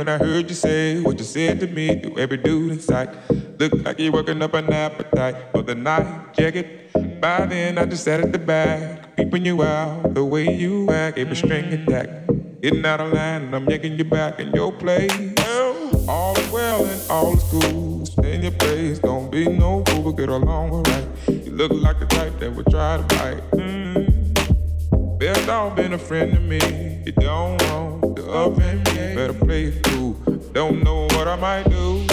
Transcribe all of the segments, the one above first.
when I heard you say what you said to me to every dude in sight. Look like you're working up an appetite for the night. Check it. By then, I just sat at the back, peeping you out the way you act. Gave a string attack. Getting out of line, and I'm yanking you back in your place. All is well and all is cool. Stay in your place, don't be no fool, but get along alright. You look like the type that would try to bite. Mm. Best off been a friend to me. You don't want and better play it cool. Don't know what I might do.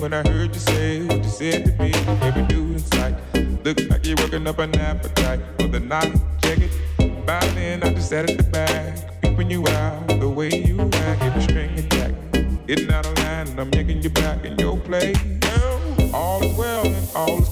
when I heard you like up an appetite for the night. Check it. By then, I just at the back, peeping you out the way you act. Get the string attack, getting out of line, and I'm yanking you back in your place. All is well and all is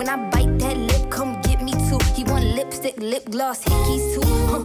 When I bite that lip, come get me too. He want lipstick, lip gloss, hickeys too. Huh,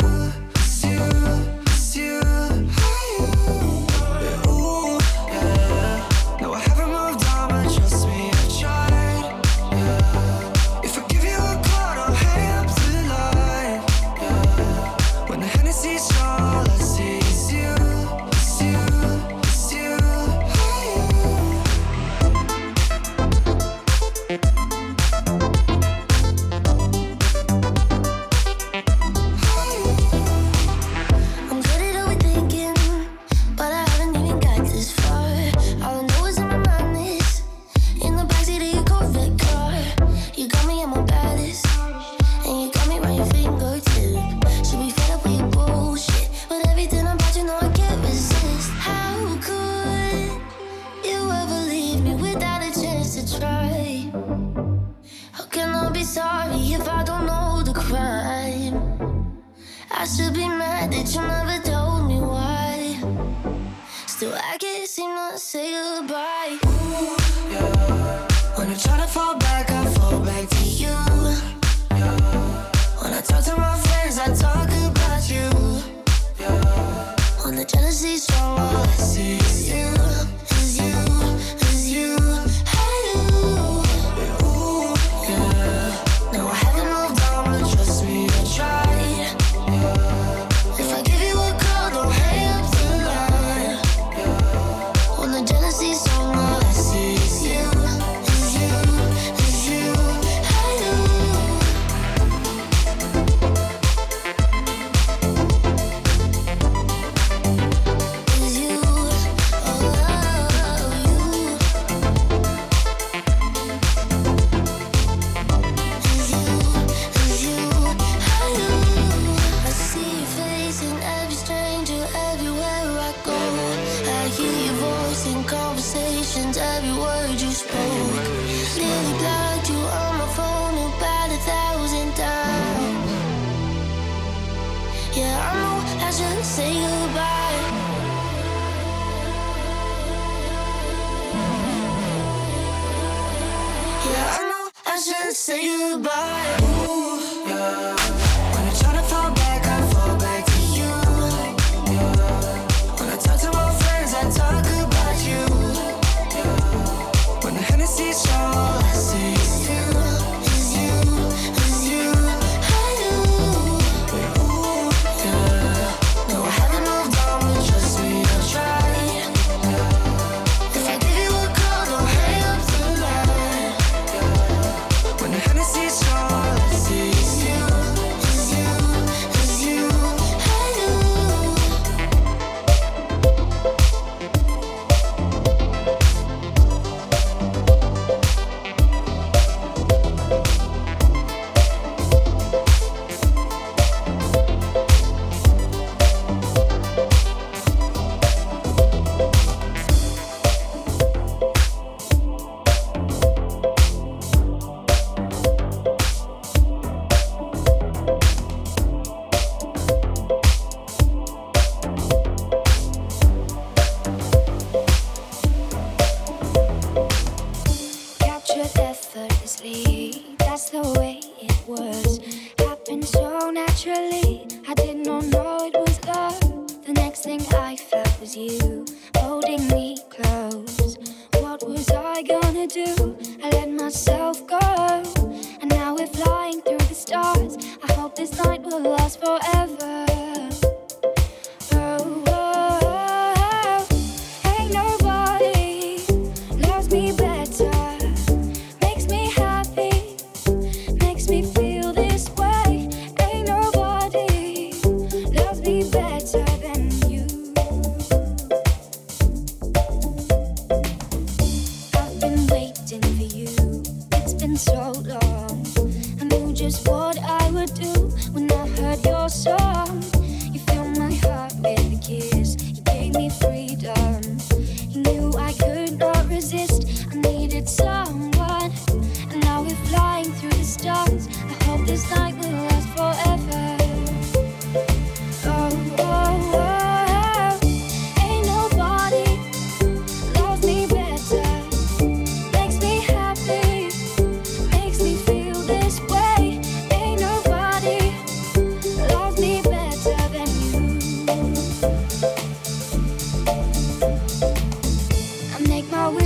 así, see así.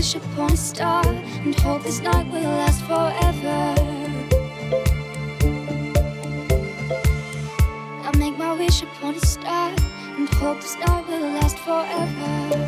wish upon a star and hope this night will last forever. I make my wish upon a star and hope this night will last forever.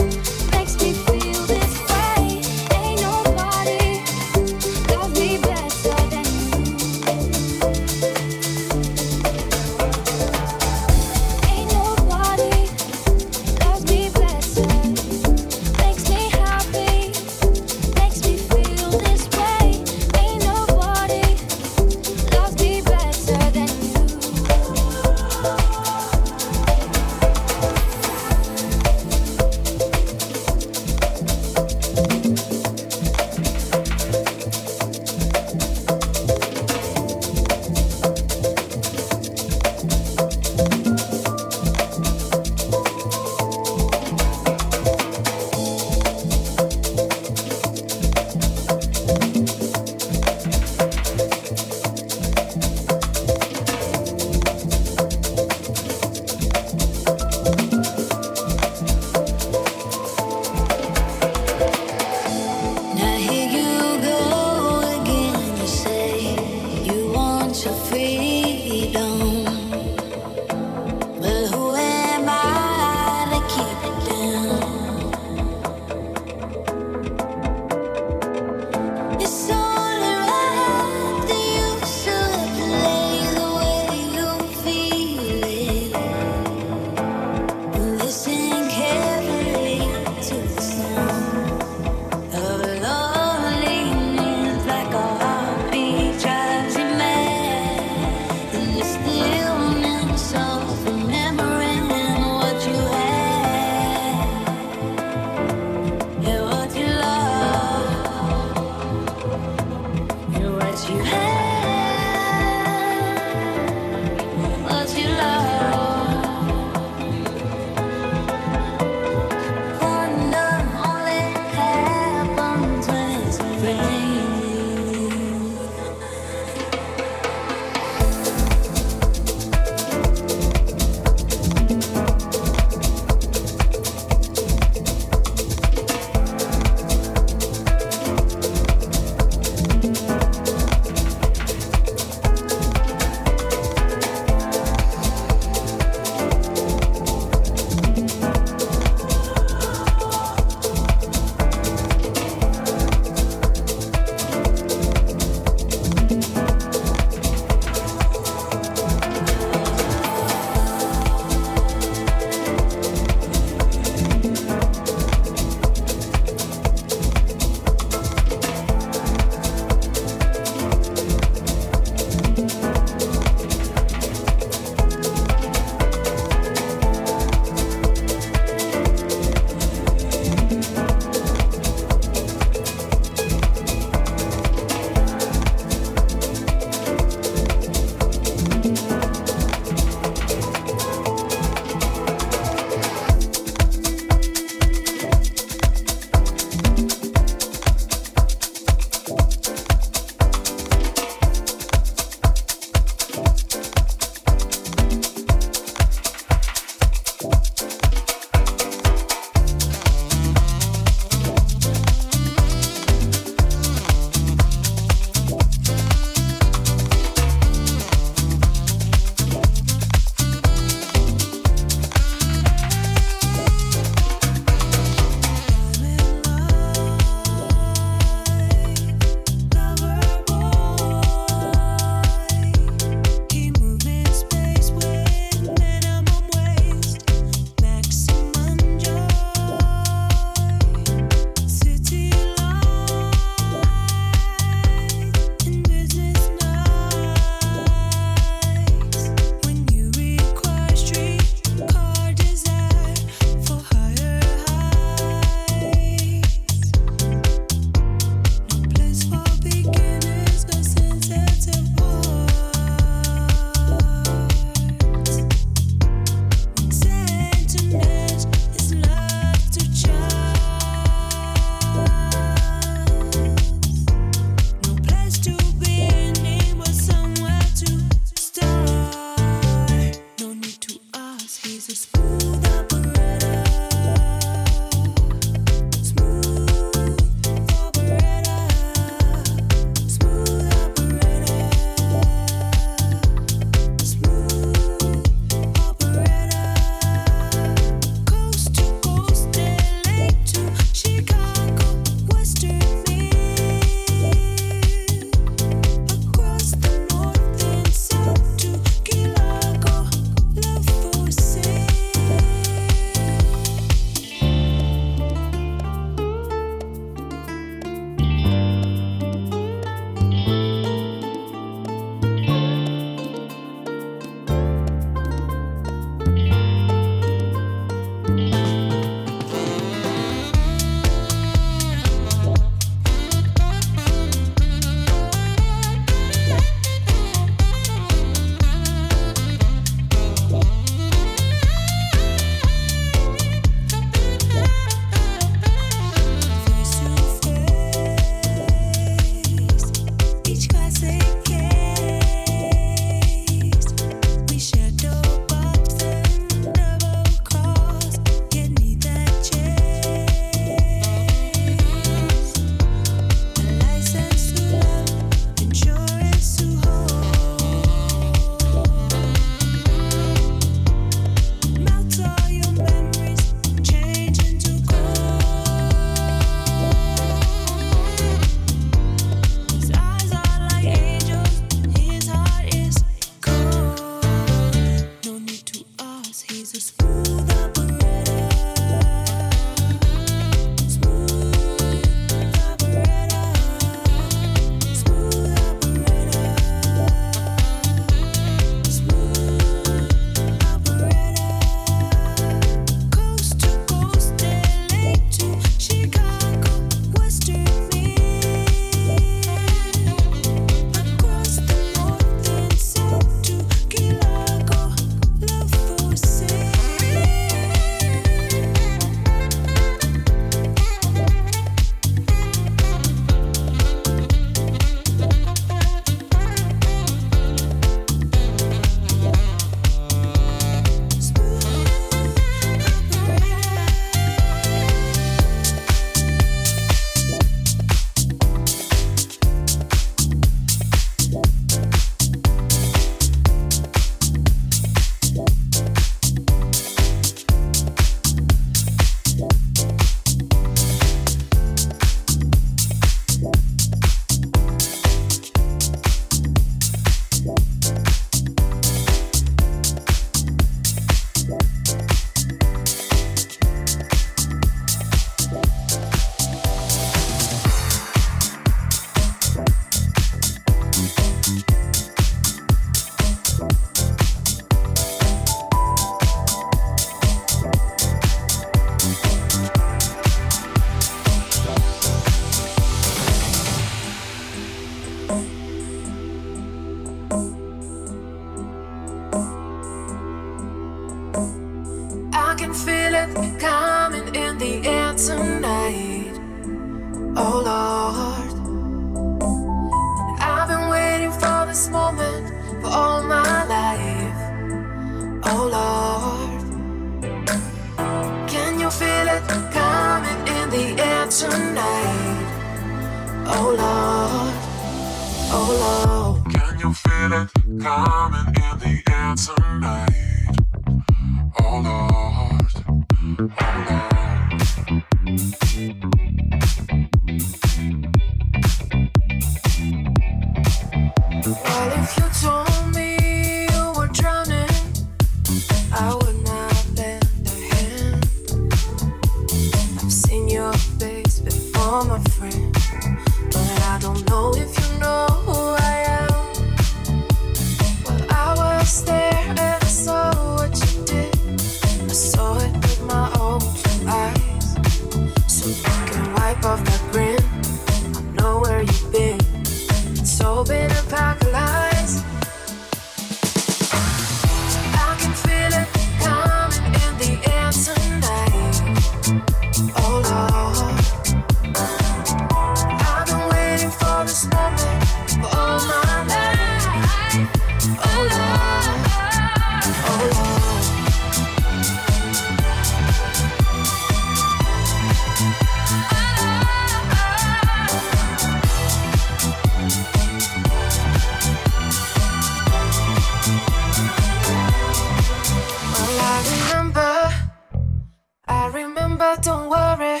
but don't worry.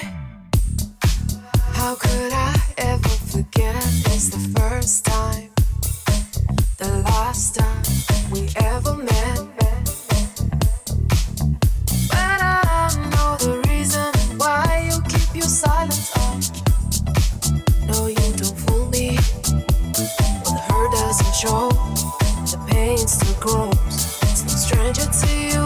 How could I ever forget? It's the first time, the last time we ever met. But I know the reason why you keep your silence on. No, you don't fool me. But the hurt doesn't show, the pain still grows. It's no stranger to you.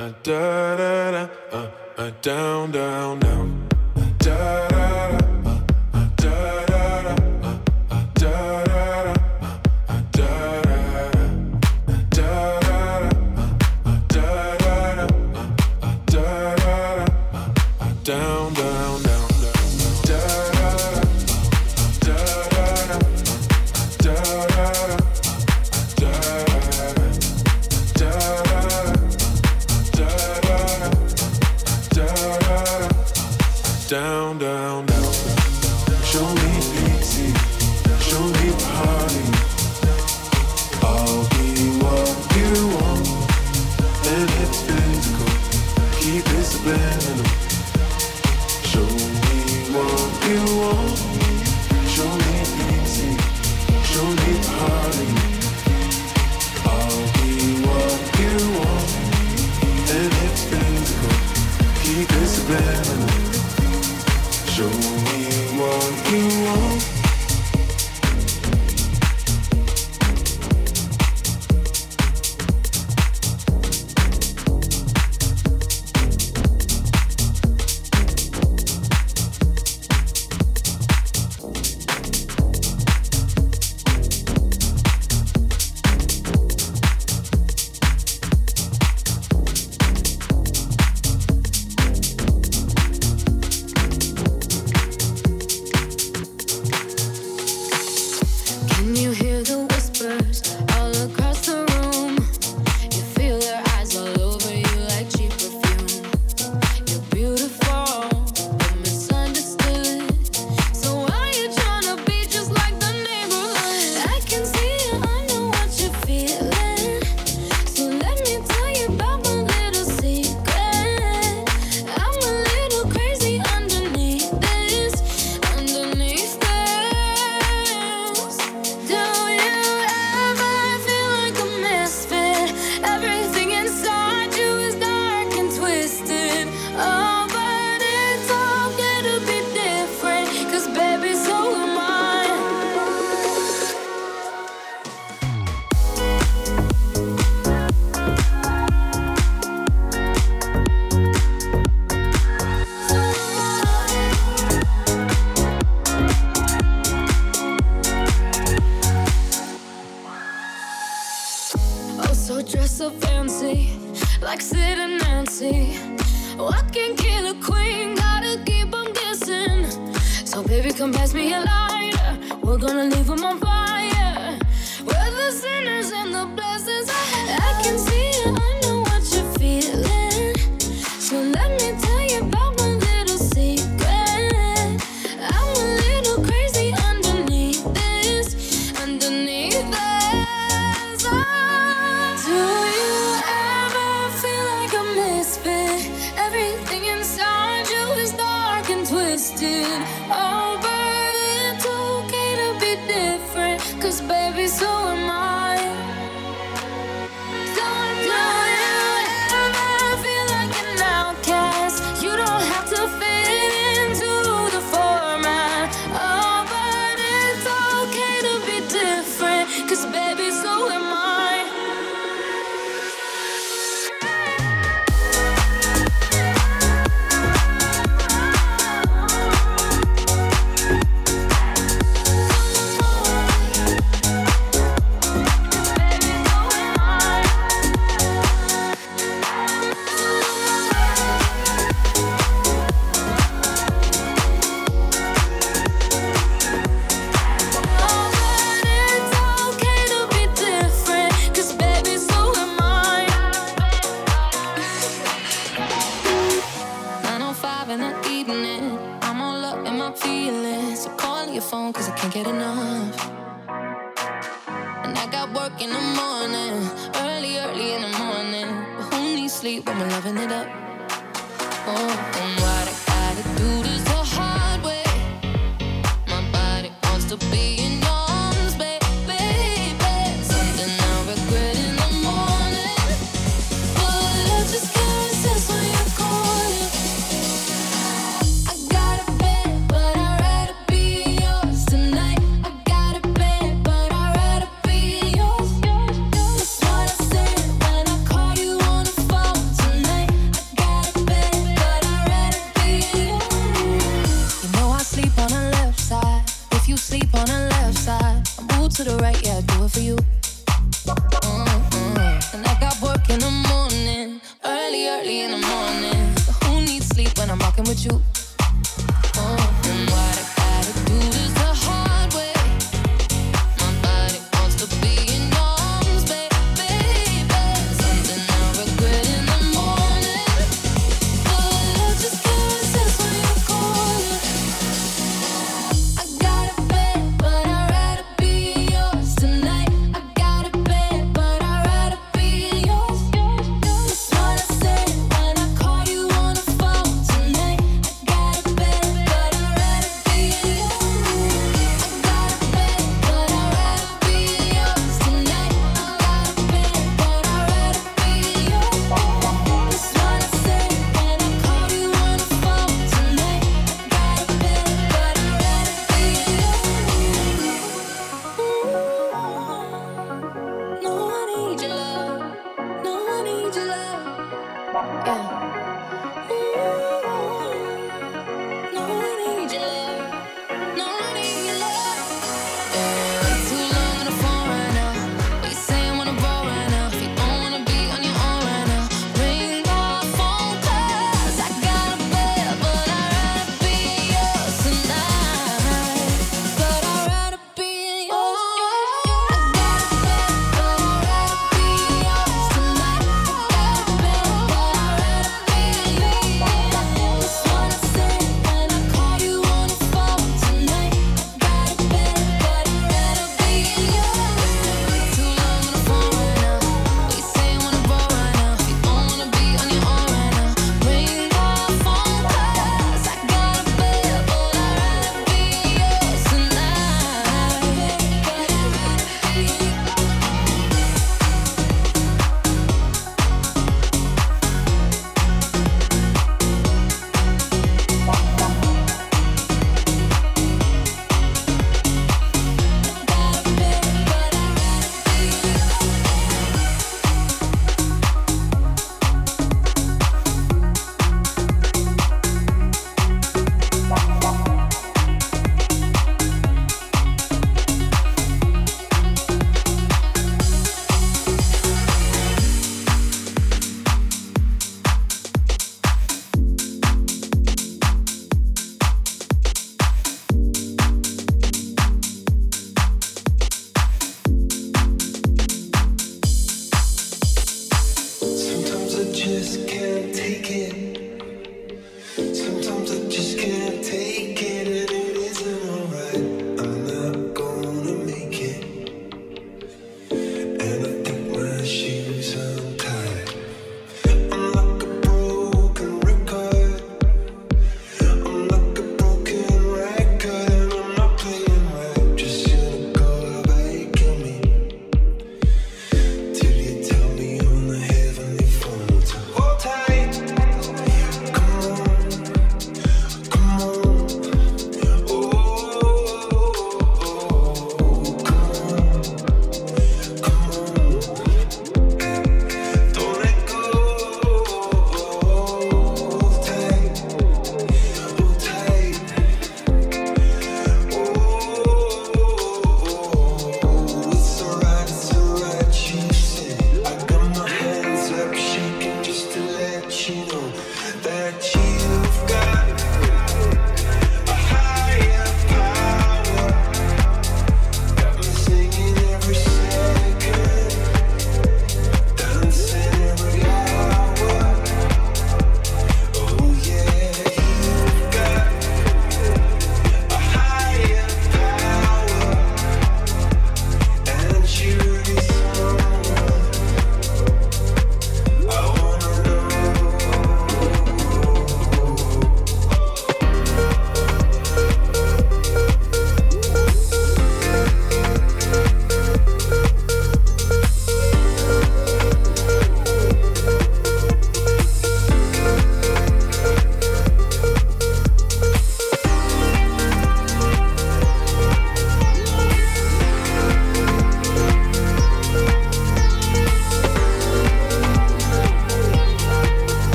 uh uh, uh down, down, down.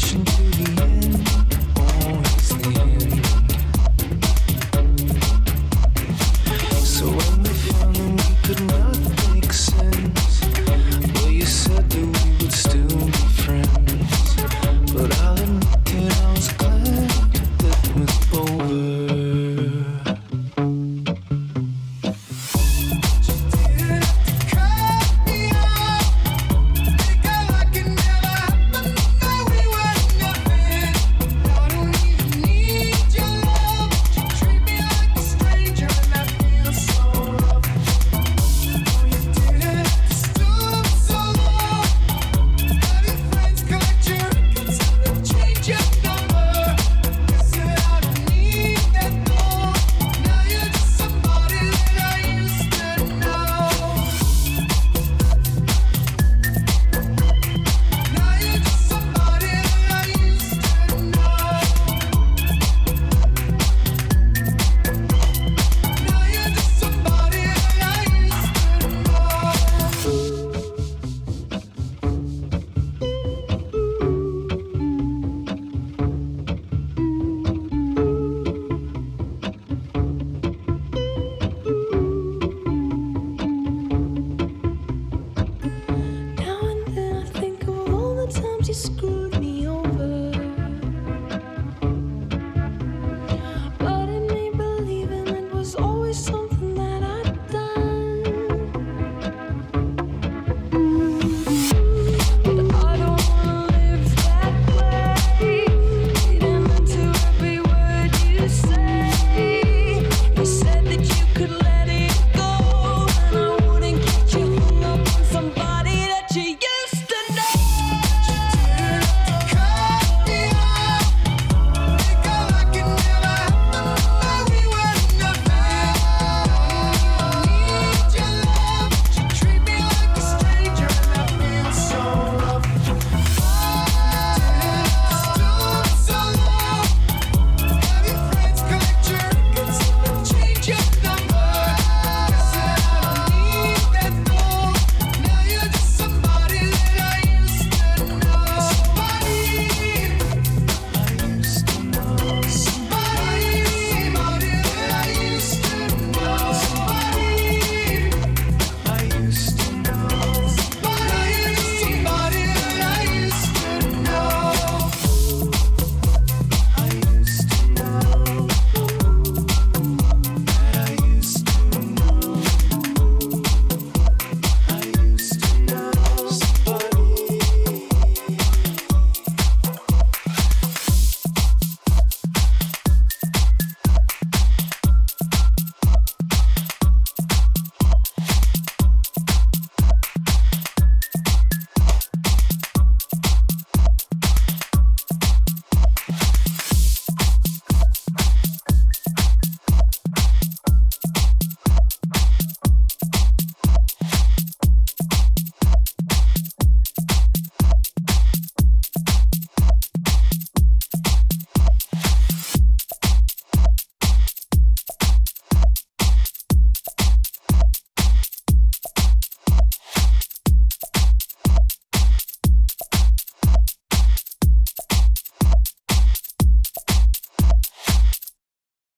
Listen to